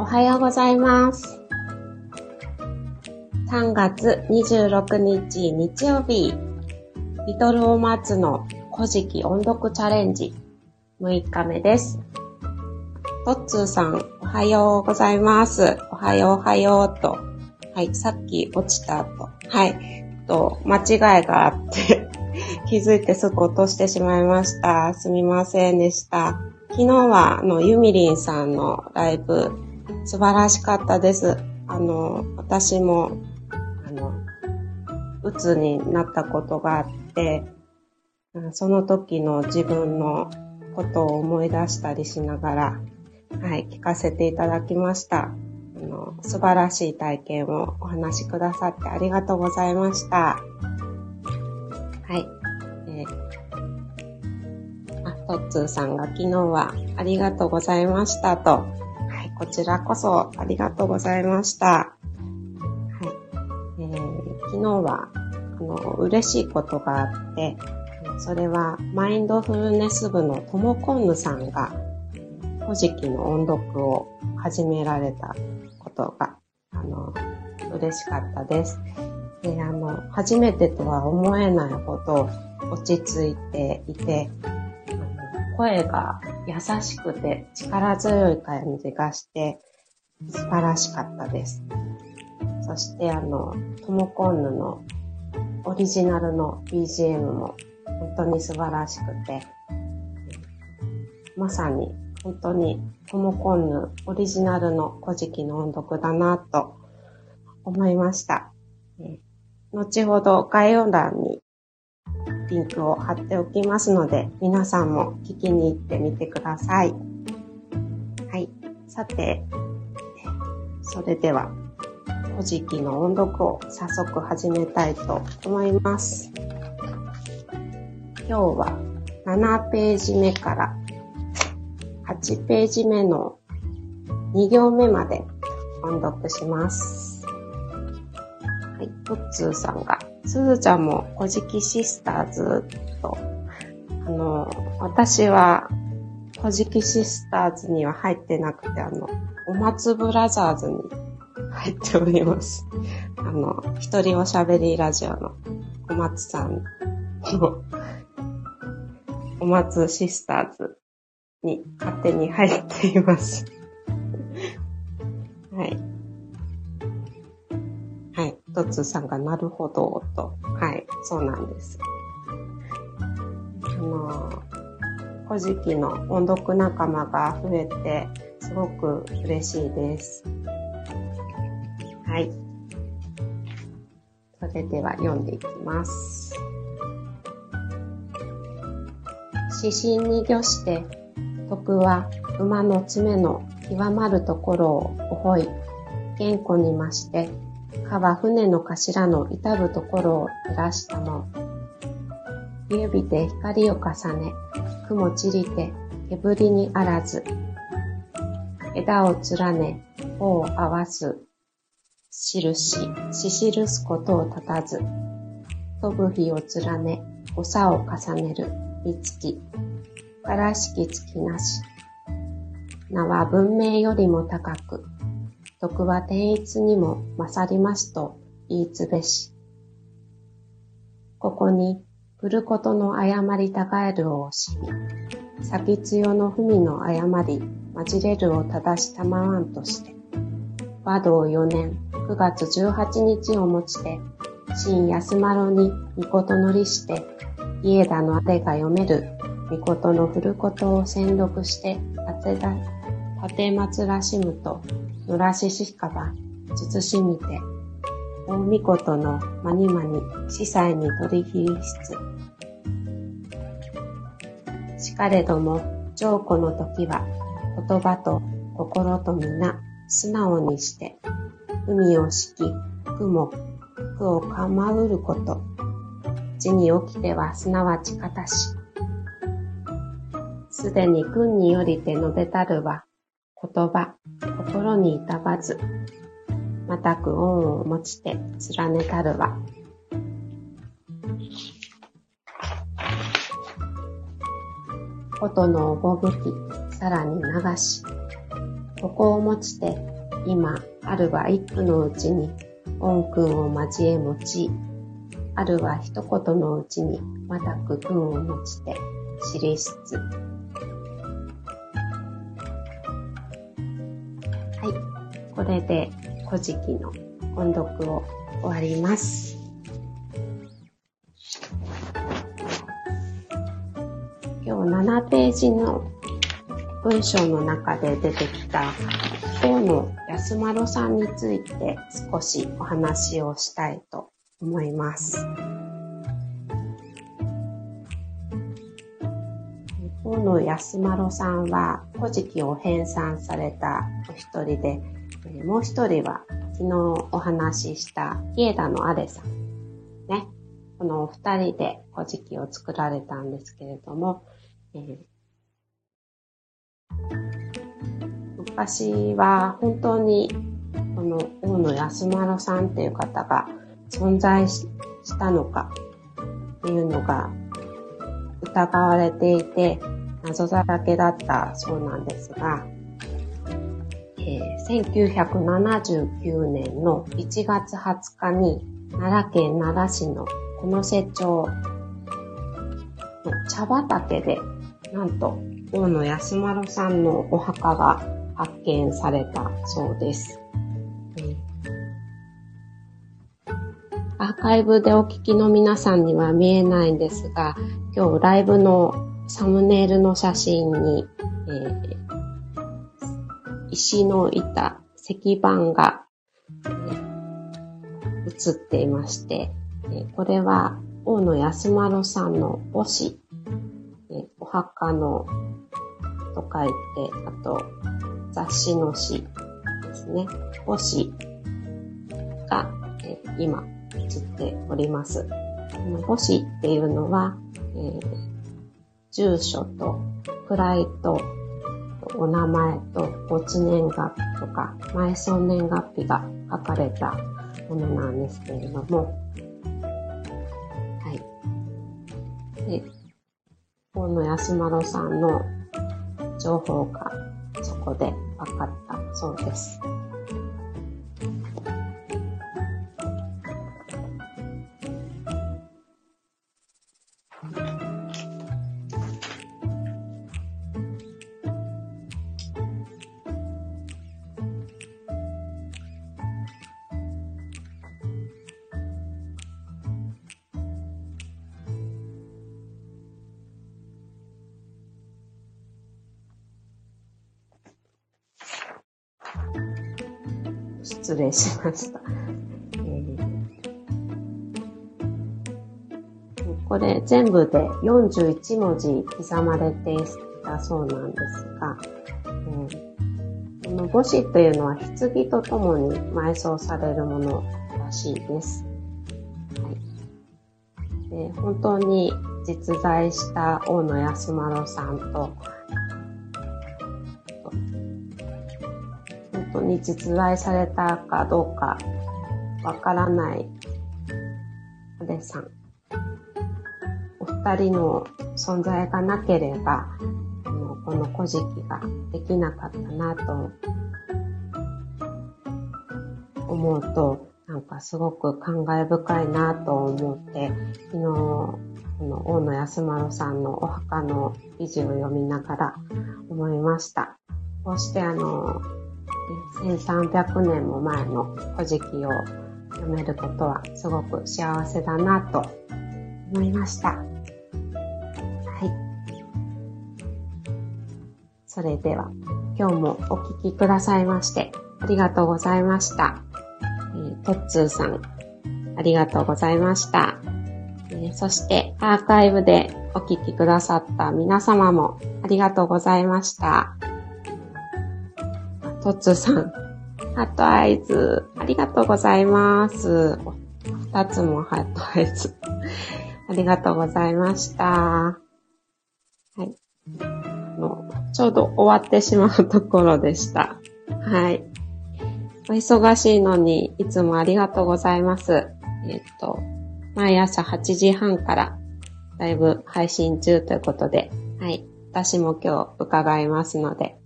おはようございます。3月26日日曜日、リトルオーマーツの古事記音読チャレンジ6日目です。トッツーさん、おはようございます。おはようおはようと。はい、さっき落ちた後。はい、と、間違いがあって、気づいてすぐ落としてしまいました。すみませんでした。昨日は、あの、ゆみりんさんのライブ、素晴らしかったです。あの、私も、あの、うつになったことがあって、その時の自分のことを思い出したりしながら、はい、聞かせていただきました。あの、素晴らしい体験をお話しくださってありがとうございました。はい。えーあ、トッツーさんが昨日はありがとうございましたと。こちらこそありがとうございました。はい。えー昨日は、あの、嬉しいことがあって、それは、マインドフルネス部のともこんぬさんが、古事記の音読を始められたことが、あの、嬉しかったです。で、あの、初めてとは思えないほど落ち着いていて、声が優しくて力強い感じがして、素晴らしかったです。そして、あの、ともこんぬのオリジナルの BGM も本当に素晴らしくて、まさに本当にともこんぬオリジナルの古事記の音読だなと思いました。後ほど概要欄にリンクを貼っておきますので、皆さんも聞きに行ってみてください。はい。さて、それでは、古事記の音読を早速始めたいと思います。今日は7ページ目から8ページ目の2行目まで音読します。い、トッツーさんが、すずちゃんも古事記シスターズと、あの、私は古事記シスターズには入ってなくて、あの、お松ブラザーズに入っております。あの、一人おしゃべりラジオのお松さんのお松シスターズに勝手に入っています。はい。トッツーさんがなるほど、と。はい。そうなんです。あの、古事記の音読仲間が増えて、すごく嬉しいです。はい。それでは読んでいきます。指針に御して、徳は馬の爪の極まるところを覚い、健康に増して、かは船の頭の至るところを照らしたも。指で光を重ね、雲散りて、煙にあらず。枝を連ね、尾を合わす。印、ししるすことを立たず。飛ぶ日を連ね、長を重ねる。みつき。からしきつきなし。名は文明よりも高く。徳は天一にも勝りますと言いつべし。ここに、来ることの誤りたがえるを惜しみ、先強の文の誤り、まじれるを正したまわんとして、和道4年9月18日をもちて、新安丸に御事乗りして、家田のあれが読める。御事の振ることを宣読して、立てだ、立て松らしむと、野良ししかば、慎みて、大御事のまにまに司祭に取り比出。しつ。しかれども、上古の時は、言葉と心と皆、素直にして、海を敷き、雲、苦を構うること、地に起きてはすなわち方し。すでに君によりて述べたるは、言葉、心にいたばず、またく恩を持ちて連ねたるは。ことのおぼぶき、さらに流し、ここをもちて、今、あるは一句のうちに、音君を交え持ち、あるは一言のうちに、またく君を持ちて、尻室。はい。これで、古事記の音読を終わります。今日7ページの文章の中で出てきた河野安丸さんについて少しお話をしたいと思います。河野安丸さんは古事記を編纂されたお一人で、もう一人は昨日お話しした家田のアレさん。ね。このお二人で古事記を作られたんですけれども、えー、昔は本当にこの大野安丸さんっていう方が存在したのかっていうのが疑われていて謎だらけだったそうなんですが、えー、1979年の1月20日に奈良県奈良市のこの瀬町の茶畑でなんと、大野安丸さんのお墓が発見されたそうです。アーカイブでお聞きの皆さんには見えないんですが、今日ライブのサムネイルの写真に、えー、石の板、石板が、映っていまして、え、これは大野安丸さんの母子お墓のと書いて、あと、雑誌の詩ですね。お詩が、え、今、映っております。この母子っていうのは、えー、住所と位とお名前と没年月日とか埋葬年月日が書かれたものなんですけれども、はい。で河野安丸さんの情報がそこで分かったそうです。失礼しました。えー、これ全部で41文字刻まれていたそうなんですが、えー、この母子というのは棺とともに埋葬されるものらしいです。はい、で本当に実在した大野安丸さんとに実在されたかどうかわからないアデさん。お二人の存在がなければ、あのこの古事記ができなかったなと思うと、なんかすごく感慨深いなと思って、昨日、この大野安丸さんのお墓の記事を読みながら思いました。こうしてあの、1300年も前の古事記を読めることはすごく幸せだなと思いました。はい。それでは今日もお聞きくださいましてありがとうございました。えー、トッツーさん、ありがとうございました。えー、そしてアーカイブでお聞きくださった皆様もありがとうございました。トッツさん、 heart eyes、ありがとうございます。二つも heart eyes。ありがとうございました。はい。のちょうど終わってしまうところでした。はい。お忙しいのに、いつもありがとうございます。えっ、と、毎朝8時半からライブ配信中ということで、はい。私も今日伺いますので、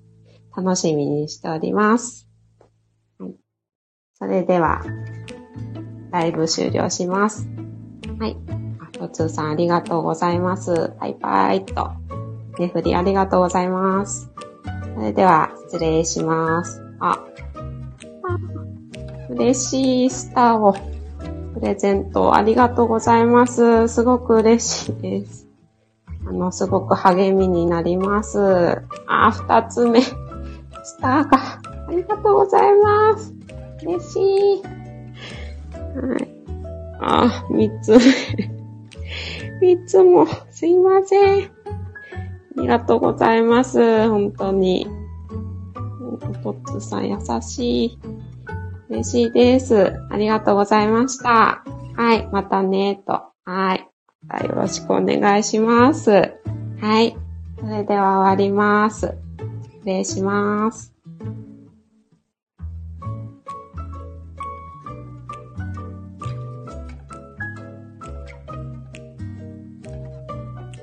楽しみにしております。はい。それでは、ライブ終了します。はい。あ、とつーさんありがとうございます。バイバイと。ねふりありがとうございます。それでは、失礼します。あ、あ嬉しいスターをプレゼントありがとうございます。すごく嬉しいです。あの、すごく励みになります。あ、二つ目。スターが。ありがとうございます。嬉しい。はい。あ、三つ目。三つも、すいません。ありがとうございます。本当に。おとつさん優しい。嬉しいです。ありがとうございました。はい、またね、と。はい。よろしくお願いします。はい。それでは終わります。失礼します。